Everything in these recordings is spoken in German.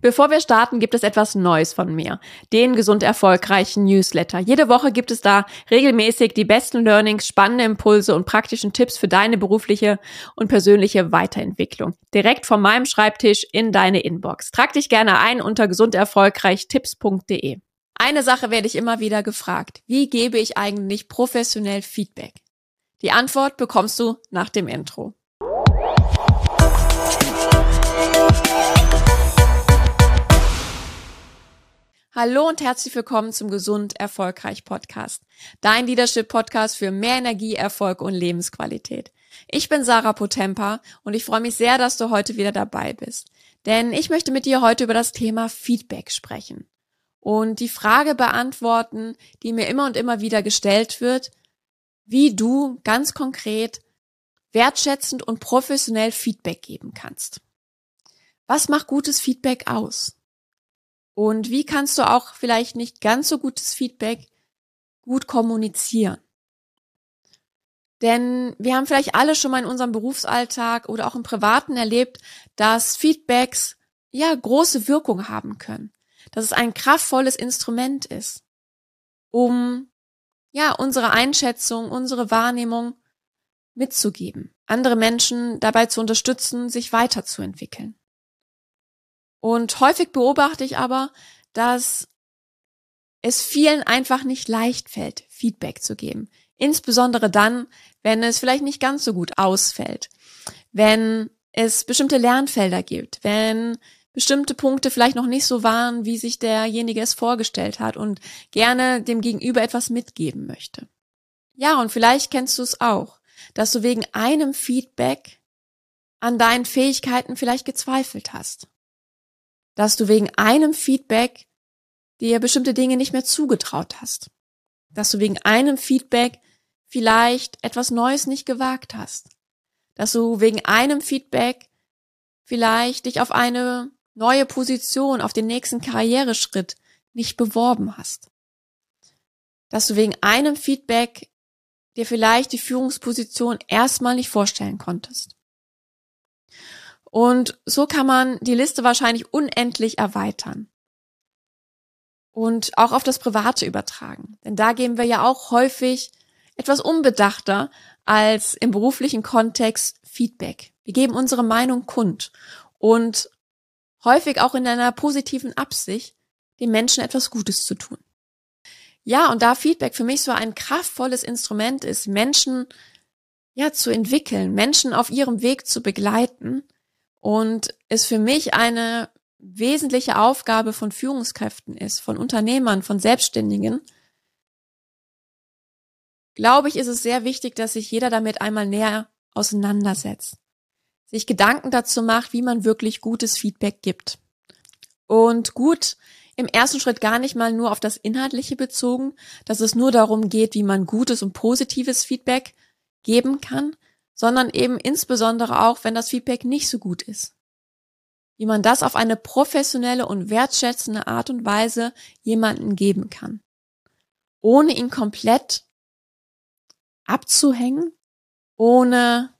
Bevor wir starten, gibt es etwas Neues von mir. Den gesund erfolgreichen Newsletter. Jede Woche gibt es da regelmäßig die besten Learnings, spannende Impulse und praktischen Tipps für deine berufliche und persönliche Weiterentwicklung. Direkt von meinem Schreibtisch in deine Inbox. Trag dich gerne ein unter gesunderfolgreichtipps.de. Eine Sache werde ich immer wieder gefragt. Wie gebe ich eigentlich professionell Feedback? Die Antwort bekommst du nach dem Intro. Hallo und herzlich willkommen zum Gesund Erfolgreich Podcast. Dein Leadership Podcast für mehr Energie, Erfolg und Lebensqualität. Ich bin Sarah Potempa und ich freue mich sehr, dass du heute wieder dabei bist. Denn ich möchte mit dir heute über das Thema Feedback sprechen und die Frage beantworten, die mir immer und immer wieder gestellt wird, wie du ganz konkret wertschätzend und professionell Feedback geben kannst. Was macht gutes Feedback aus? Und wie kannst du auch vielleicht nicht ganz so gutes Feedback gut kommunizieren? Denn wir haben vielleicht alle schon mal in unserem Berufsalltag oder auch im Privaten erlebt, dass Feedbacks ja große Wirkung haben können. Dass es ein kraftvolles Instrument ist, um ja unsere Einschätzung, unsere Wahrnehmung mitzugeben, andere Menschen dabei zu unterstützen, sich weiterzuentwickeln. Und häufig beobachte ich aber, dass es vielen einfach nicht leicht fällt, Feedback zu geben. Insbesondere dann, wenn es vielleicht nicht ganz so gut ausfällt, wenn es bestimmte Lernfelder gibt, wenn bestimmte Punkte vielleicht noch nicht so waren, wie sich derjenige es vorgestellt hat und gerne dem Gegenüber etwas mitgeben möchte. Ja, und vielleicht kennst du es auch, dass du wegen einem Feedback an deinen Fähigkeiten vielleicht gezweifelt hast dass du wegen einem Feedback dir bestimmte Dinge nicht mehr zugetraut hast. Dass du wegen einem Feedback vielleicht etwas Neues nicht gewagt hast. Dass du wegen einem Feedback vielleicht dich auf eine neue Position, auf den nächsten Karriereschritt nicht beworben hast. Dass du wegen einem Feedback dir vielleicht die Führungsposition erstmal nicht vorstellen konntest. Und so kann man die Liste wahrscheinlich unendlich erweitern. Und auch auf das Private übertragen. Denn da geben wir ja auch häufig etwas unbedachter als im beruflichen Kontext Feedback. Wir geben unsere Meinung kund und häufig auch in einer positiven Absicht, den Menschen etwas Gutes zu tun. Ja, und da Feedback für mich so ein kraftvolles Instrument ist, Menschen ja zu entwickeln, Menschen auf ihrem Weg zu begleiten, und es für mich eine wesentliche Aufgabe von Führungskräften ist, von Unternehmern, von Selbstständigen, glaube ich, ist es sehr wichtig, dass sich jeder damit einmal näher auseinandersetzt, sich Gedanken dazu macht, wie man wirklich gutes Feedback gibt. Und gut im ersten Schritt gar nicht mal nur auf das Inhaltliche bezogen, dass es nur darum geht, wie man gutes und positives Feedback geben kann, sondern eben insbesondere auch, wenn das Feedback nicht so gut ist. Wie man das auf eine professionelle und wertschätzende Art und Weise jemanden geben kann. Ohne ihn komplett abzuhängen, ohne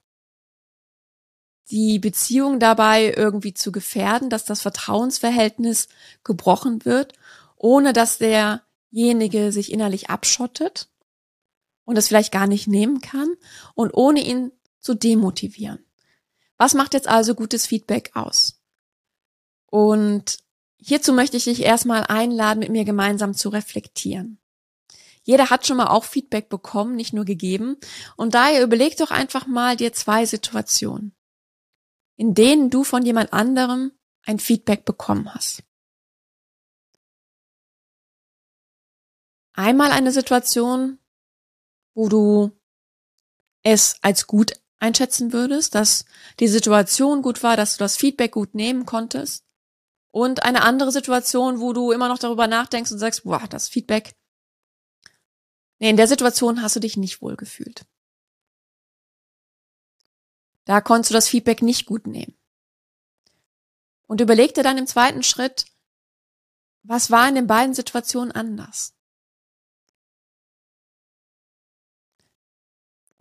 die Beziehung dabei irgendwie zu gefährden, dass das Vertrauensverhältnis gebrochen wird, ohne dass derjenige sich innerlich abschottet und es vielleicht gar nicht nehmen kann und ohne ihn zu demotivieren. Was macht jetzt also gutes Feedback aus? Und hierzu möchte ich dich erstmal einladen, mit mir gemeinsam zu reflektieren. Jeder hat schon mal auch Feedback bekommen, nicht nur gegeben. Und daher überleg doch einfach mal dir zwei Situationen, in denen du von jemand anderem ein Feedback bekommen hast. Einmal eine Situation, wo du es als gut einschätzen würdest, dass die Situation gut war, dass du das Feedback gut nehmen konntest. Und eine andere Situation, wo du immer noch darüber nachdenkst und sagst, boah, das Feedback. Nee, in der Situation hast du dich nicht wohl gefühlt. Da konntest du das Feedback nicht gut nehmen. Und überleg dir dann im zweiten Schritt, was war in den beiden Situationen anders?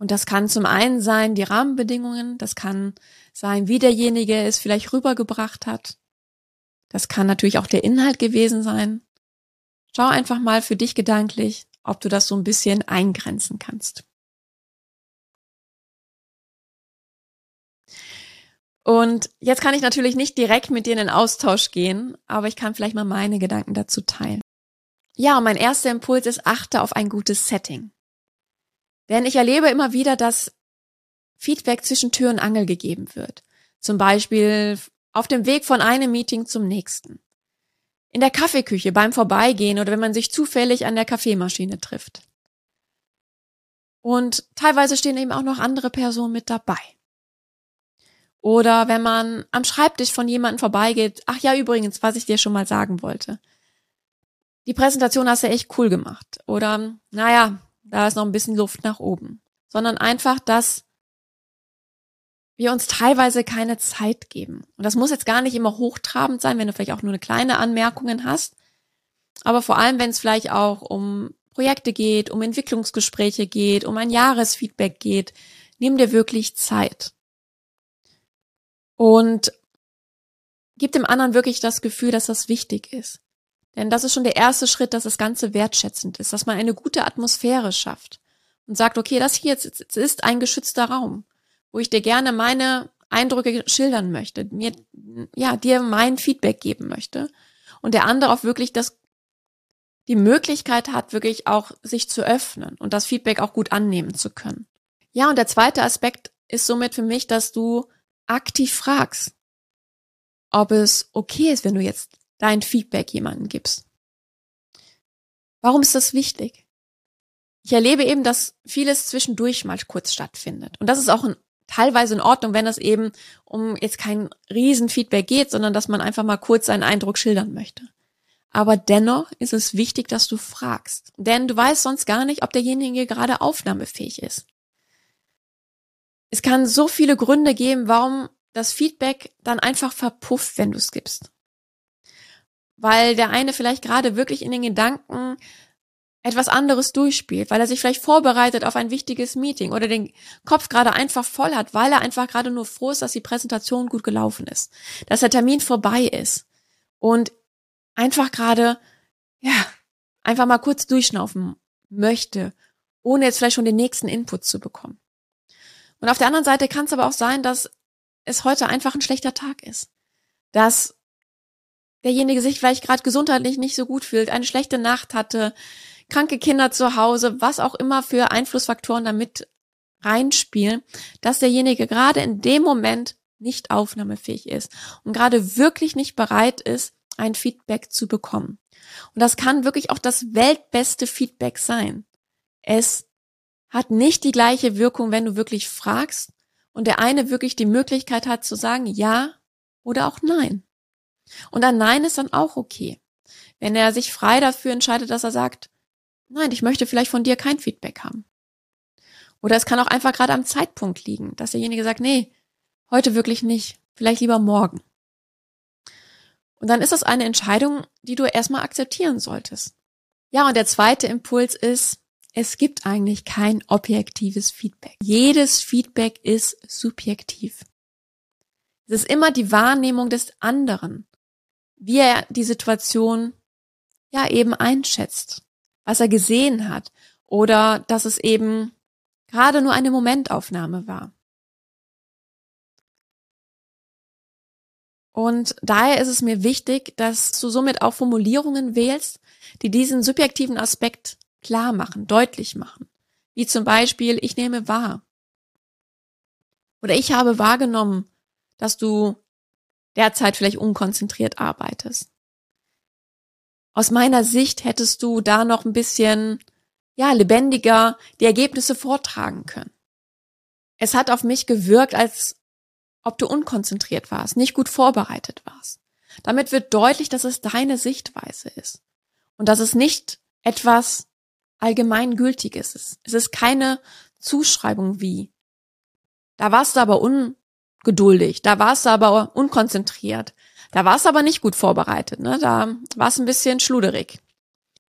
Und das kann zum einen sein die Rahmenbedingungen, das kann sein, wie derjenige es vielleicht rübergebracht hat. Das kann natürlich auch der Inhalt gewesen sein. Schau einfach mal für dich gedanklich, ob du das so ein bisschen eingrenzen kannst. Und jetzt kann ich natürlich nicht direkt mit dir in den Austausch gehen, aber ich kann vielleicht mal meine Gedanken dazu teilen. Ja, mein erster Impuls ist, achte auf ein gutes Setting. Denn ich erlebe immer wieder, dass Feedback zwischen Tür und Angel gegeben wird. Zum Beispiel auf dem Weg von einem Meeting zum nächsten. In der Kaffeeküche beim Vorbeigehen oder wenn man sich zufällig an der Kaffeemaschine trifft. Und teilweise stehen eben auch noch andere Personen mit dabei. Oder wenn man am Schreibtisch von jemandem vorbeigeht, ach ja, übrigens, was ich dir schon mal sagen wollte. Die Präsentation hast du echt cool gemacht. Oder, naja, da ist noch ein bisschen Luft nach oben. Sondern einfach, dass wir uns teilweise keine Zeit geben. Und das muss jetzt gar nicht immer hochtrabend sein, wenn du vielleicht auch nur eine kleine Anmerkungen hast. Aber vor allem, wenn es vielleicht auch um Projekte geht, um Entwicklungsgespräche geht, um ein Jahresfeedback geht, nimm dir wirklich Zeit. Und gib dem anderen wirklich das Gefühl, dass das wichtig ist. Denn das ist schon der erste Schritt, dass das Ganze wertschätzend ist, dass man eine gute Atmosphäre schafft und sagt, okay, das hier jetzt, ist ein geschützter Raum, wo ich dir gerne meine Eindrücke schildern möchte, mir, ja, dir mein Feedback geben möchte und der andere auch wirklich das, die Möglichkeit hat, wirklich auch sich zu öffnen und das Feedback auch gut annehmen zu können. Ja, und der zweite Aspekt ist somit für mich, dass du aktiv fragst, ob es okay ist, wenn du jetzt dein Feedback jemandem gibst. Warum ist das wichtig? Ich erlebe eben, dass vieles zwischendurch mal kurz stattfindet. Und das ist auch ein, teilweise in Ordnung, wenn es eben um jetzt kein Riesenfeedback geht, sondern dass man einfach mal kurz seinen Eindruck schildern möchte. Aber dennoch ist es wichtig, dass du fragst. Denn du weißt sonst gar nicht, ob derjenige gerade aufnahmefähig ist. Es kann so viele Gründe geben, warum das Feedback dann einfach verpufft, wenn du es gibst. Weil der eine vielleicht gerade wirklich in den Gedanken etwas anderes durchspielt, weil er sich vielleicht vorbereitet auf ein wichtiges Meeting oder den Kopf gerade einfach voll hat, weil er einfach gerade nur froh ist, dass die Präsentation gut gelaufen ist, dass der Termin vorbei ist und einfach gerade, ja, einfach mal kurz durchschnaufen möchte, ohne jetzt vielleicht schon den nächsten Input zu bekommen. Und auf der anderen Seite kann es aber auch sein, dass es heute einfach ein schlechter Tag ist. Dass derjenige sich vielleicht gerade gesundheitlich nicht so gut fühlt, eine schlechte Nacht hatte, kranke Kinder zu Hause, was auch immer für Einflussfaktoren damit reinspielen, dass derjenige gerade in dem Moment nicht aufnahmefähig ist und gerade wirklich nicht bereit ist, ein Feedback zu bekommen. Und das kann wirklich auch das weltbeste Feedback sein. Es hat nicht die gleiche Wirkung, wenn du wirklich fragst und der eine wirklich die Möglichkeit hat zu sagen ja oder auch nein. Und ein Nein ist dann auch okay. Wenn er sich frei dafür entscheidet, dass er sagt, nein, ich möchte vielleicht von dir kein Feedback haben. Oder es kann auch einfach gerade am Zeitpunkt liegen, dass derjenige sagt, nee, heute wirklich nicht, vielleicht lieber morgen. Und dann ist das eine Entscheidung, die du erstmal akzeptieren solltest. Ja, und der zweite Impuls ist, es gibt eigentlich kein objektives Feedback. Jedes Feedback ist subjektiv. Es ist immer die Wahrnehmung des anderen, wie er die Situation ja eben einschätzt, was er gesehen hat oder dass es eben gerade nur eine Momentaufnahme war. Und daher ist es mir wichtig, dass du somit auch Formulierungen wählst, die diesen subjektiven Aspekt klar machen, deutlich machen. Wie zum Beispiel, ich nehme wahr. Oder ich habe wahrgenommen, dass du derzeit vielleicht unkonzentriert arbeitest. Aus meiner Sicht hättest du da noch ein bisschen, ja, lebendiger die Ergebnisse vortragen können. Es hat auf mich gewirkt, als ob du unkonzentriert warst, nicht gut vorbereitet warst. Damit wird deutlich, dass es deine Sichtweise ist und dass es nicht etwas allgemeingültiges ist. Es ist keine Zuschreibung wie. Da warst du aber ungeduldig, da warst du aber unkonzentriert, da warst du aber nicht gut vorbereitet, ne? da warst du ein bisschen schluderig.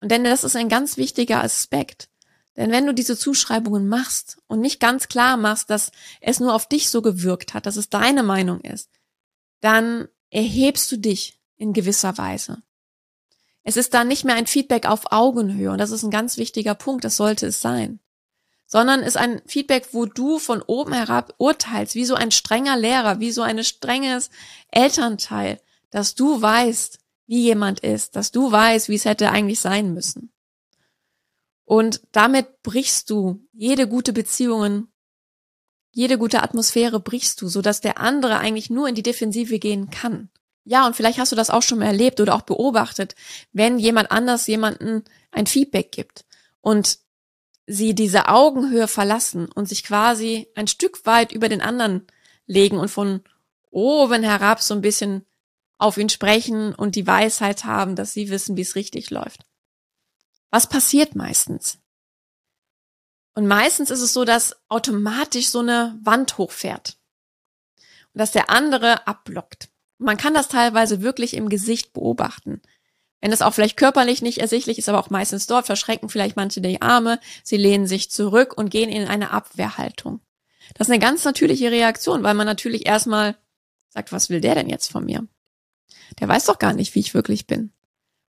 Und denn das ist ein ganz wichtiger Aspekt. Denn wenn du diese Zuschreibungen machst und nicht ganz klar machst, dass es nur auf dich so gewirkt hat, dass es deine Meinung ist, dann erhebst du dich in gewisser Weise. Es ist dann nicht mehr ein Feedback auf Augenhöhe und das ist ein ganz wichtiger Punkt, das sollte es sein. Sondern ist ein Feedback, wo du von oben herab urteilst, wie so ein strenger Lehrer, wie so ein strenges Elternteil, dass du weißt, wie jemand ist, dass du weißt, wie es hätte eigentlich sein müssen. Und damit brichst du jede gute Beziehungen, jede gute Atmosphäre brichst du, so dass der andere eigentlich nur in die Defensive gehen kann. Ja, und vielleicht hast du das auch schon mal erlebt oder auch beobachtet, wenn jemand anders jemanden ein Feedback gibt und sie diese Augenhöhe verlassen und sich quasi ein Stück weit über den anderen legen und von oben herab so ein bisschen auf ihn sprechen und die Weisheit haben, dass sie wissen, wie es richtig läuft. Was passiert meistens? Und meistens ist es so, dass automatisch so eine Wand hochfährt und dass der andere abblockt. Man kann das teilweise wirklich im Gesicht beobachten. Wenn es auch vielleicht körperlich nicht ersichtlich ist, aber auch meistens dort, verschrecken vielleicht manche die Arme, sie lehnen sich zurück und gehen in eine Abwehrhaltung. Das ist eine ganz natürliche Reaktion, weil man natürlich erstmal sagt, was will der denn jetzt von mir? Der weiß doch gar nicht, wie ich wirklich bin.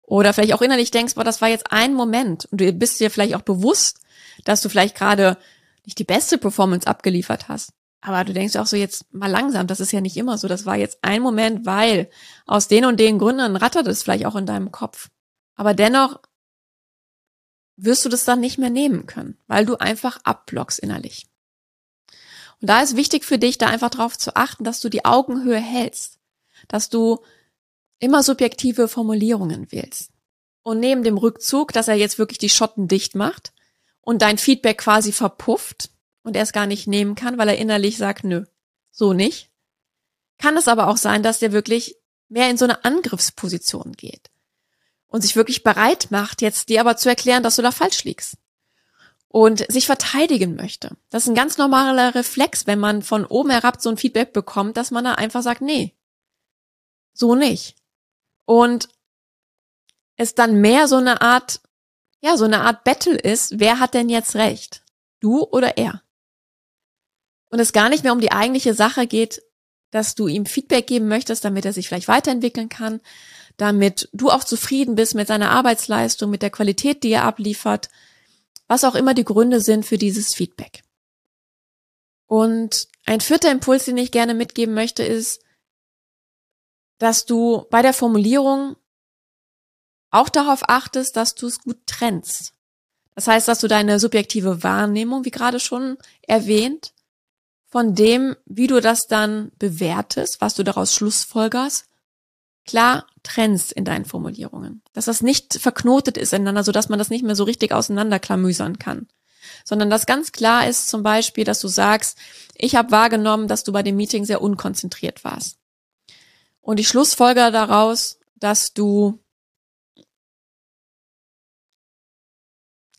Oder vielleicht auch innerlich denkst, boah, das war jetzt ein Moment und du bist dir vielleicht auch bewusst, dass du vielleicht gerade nicht die beste Performance abgeliefert hast. Aber du denkst auch so jetzt mal langsam, das ist ja nicht immer so. Das war jetzt ein Moment, weil aus den und den Gründen rattert es vielleicht auch in deinem Kopf. Aber dennoch wirst du das dann nicht mehr nehmen können, weil du einfach abblockst innerlich. Und da ist wichtig für dich, da einfach drauf zu achten, dass du die Augenhöhe hältst, dass du immer subjektive Formulierungen wählst. Und neben dem Rückzug, dass er jetzt wirklich die Schotten dicht macht und dein Feedback quasi verpufft und er es gar nicht nehmen kann, weil er innerlich sagt, nö, so nicht, kann es aber auch sein, dass der wirklich mehr in so eine Angriffsposition geht und sich wirklich bereit macht, jetzt dir aber zu erklären, dass du da falsch liegst und sich verteidigen möchte. Das ist ein ganz normaler Reflex, wenn man von oben herab so ein Feedback bekommt, dass man da einfach sagt, nee, so nicht und es dann mehr so eine Art, ja, so eine Art Battle ist, wer hat denn jetzt recht? Du oder er? Und es gar nicht mehr um die eigentliche Sache geht, dass du ihm Feedback geben möchtest, damit er sich vielleicht weiterentwickeln kann, damit du auch zufrieden bist mit seiner Arbeitsleistung, mit der Qualität, die er abliefert, was auch immer die Gründe sind für dieses Feedback. Und ein vierter Impuls, den ich gerne mitgeben möchte, ist, dass du bei der Formulierung auch darauf achtest, dass du es gut trennst. Das heißt, dass du deine subjektive Wahrnehmung, wie gerade schon erwähnt, von dem, wie du das dann bewertest, was du daraus schlussfolgerst, klar trennst in deinen Formulierungen. Dass das nicht verknotet ist ineinander, sodass man das nicht mehr so richtig auseinanderklamüsern kann. Sondern dass ganz klar ist zum Beispiel, dass du sagst, ich habe wahrgenommen, dass du bei dem Meeting sehr unkonzentriert warst. Und ich schlussfolger daraus, dass du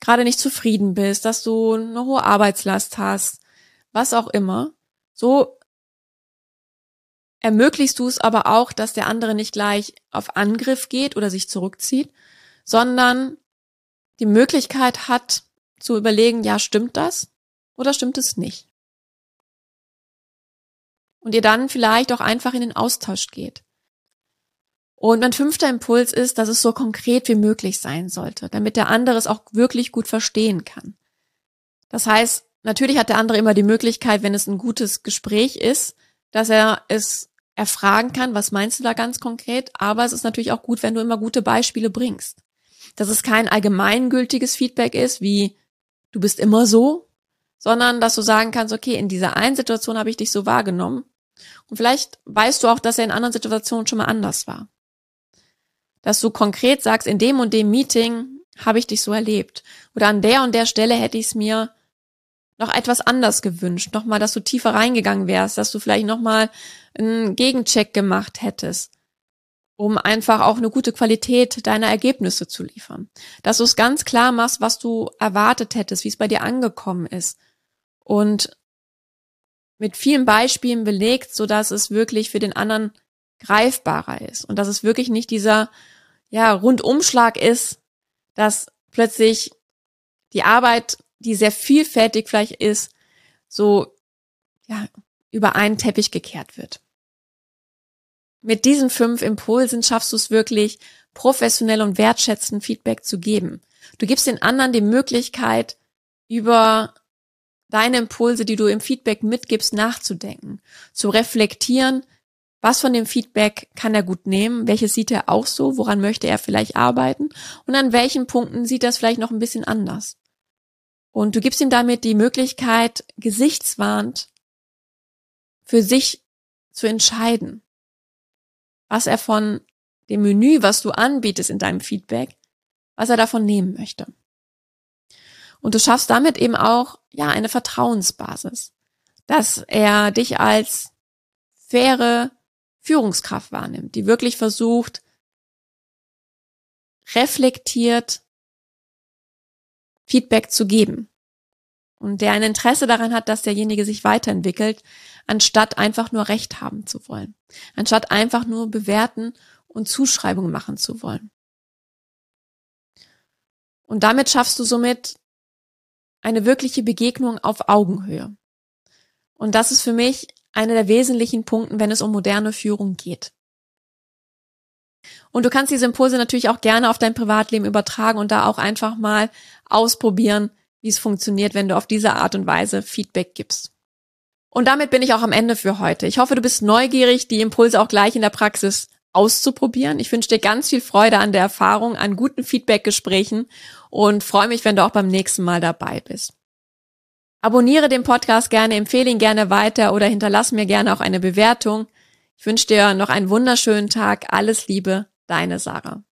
gerade nicht zufrieden bist, dass du eine hohe Arbeitslast hast, was auch immer. So ermöglichst du es aber auch, dass der andere nicht gleich auf Angriff geht oder sich zurückzieht, sondern die Möglichkeit hat zu überlegen, ja, stimmt das oder stimmt es nicht? und ihr dann vielleicht auch einfach in den Austausch geht. Und mein fünfter Impuls ist, dass es so konkret wie möglich sein sollte, damit der andere es auch wirklich gut verstehen kann. Das heißt, natürlich hat der andere immer die Möglichkeit, wenn es ein gutes Gespräch ist, dass er es erfragen kann, was meinst du da ganz konkret, aber es ist natürlich auch gut, wenn du immer gute Beispiele bringst. Dass es kein allgemeingültiges Feedback ist, wie du bist immer so, sondern dass du sagen kannst, okay, in dieser einen Situation habe ich dich so wahrgenommen und vielleicht weißt du auch, dass er in anderen Situationen schon mal anders war. Dass du konkret sagst, in dem und dem Meeting habe ich dich so erlebt. Oder an der und der Stelle hätte ich es mir noch etwas anders gewünscht. Nochmal, dass du tiefer reingegangen wärst, dass du vielleicht nochmal einen Gegencheck gemacht hättest, um einfach auch eine gute Qualität deiner Ergebnisse zu liefern. Dass du es ganz klar machst, was du erwartet hättest, wie es bei dir angekommen ist. Und mit vielen Beispielen belegt, so dass es wirklich für den anderen greifbarer ist und dass es wirklich nicht dieser ja Rundumschlag ist, dass plötzlich die Arbeit, die sehr vielfältig vielleicht ist, so ja über einen Teppich gekehrt wird. mit diesen fünf Impulsen schaffst du es wirklich, professionell und wertschätzend Feedback zu geben. Du gibst den anderen die Möglichkeit, über deine Impulse, die du im Feedback mitgibst, nachzudenken, zu reflektieren, was von dem Feedback kann er gut nehmen, welches sieht er auch so, woran möchte er vielleicht arbeiten und an welchen Punkten sieht er es vielleicht noch ein bisschen anders. Und du gibst ihm damit die Möglichkeit, gesichtswarnt für sich zu entscheiden, was er von dem Menü, was du anbietest in deinem Feedback, was er davon nehmen möchte. Und du schaffst damit eben auch, ja, eine Vertrauensbasis, dass er dich als faire Führungskraft wahrnimmt, die wirklich versucht, reflektiert Feedback zu geben und der ein Interesse daran hat, dass derjenige sich weiterentwickelt, anstatt einfach nur Recht haben zu wollen, anstatt einfach nur bewerten und Zuschreibungen machen zu wollen. Und damit schaffst du somit eine wirkliche Begegnung auf Augenhöhe. Und das ist für mich einer der wesentlichen Punkten, wenn es um moderne Führung geht. Und du kannst diese Impulse natürlich auch gerne auf dein Privatleben übertragen und da auch einfach mal ausprobieren, wie es funktioniert, wenn du auf diese Art und Weise Feedback gibst. Und damit bin ich auch am Ende für heute. Ich hoffe, du bist neugierig, die Impulse auch gleich in der Praxis auszuprobieren. Ich wünsche dir ganz viel Freude an der Erfahrung, an guten Feedbackgesprächen und freue mich, wenn du auch beim nächsten Mal dabei bist. Abonniere den Podcast gerne, empfehle ihn gerne weiter oder hinterlass mir gerne auch eine Bewertung. Ich wünsche dir noch einen wunderschönen Tag. Alles Liebe, deine Sarah.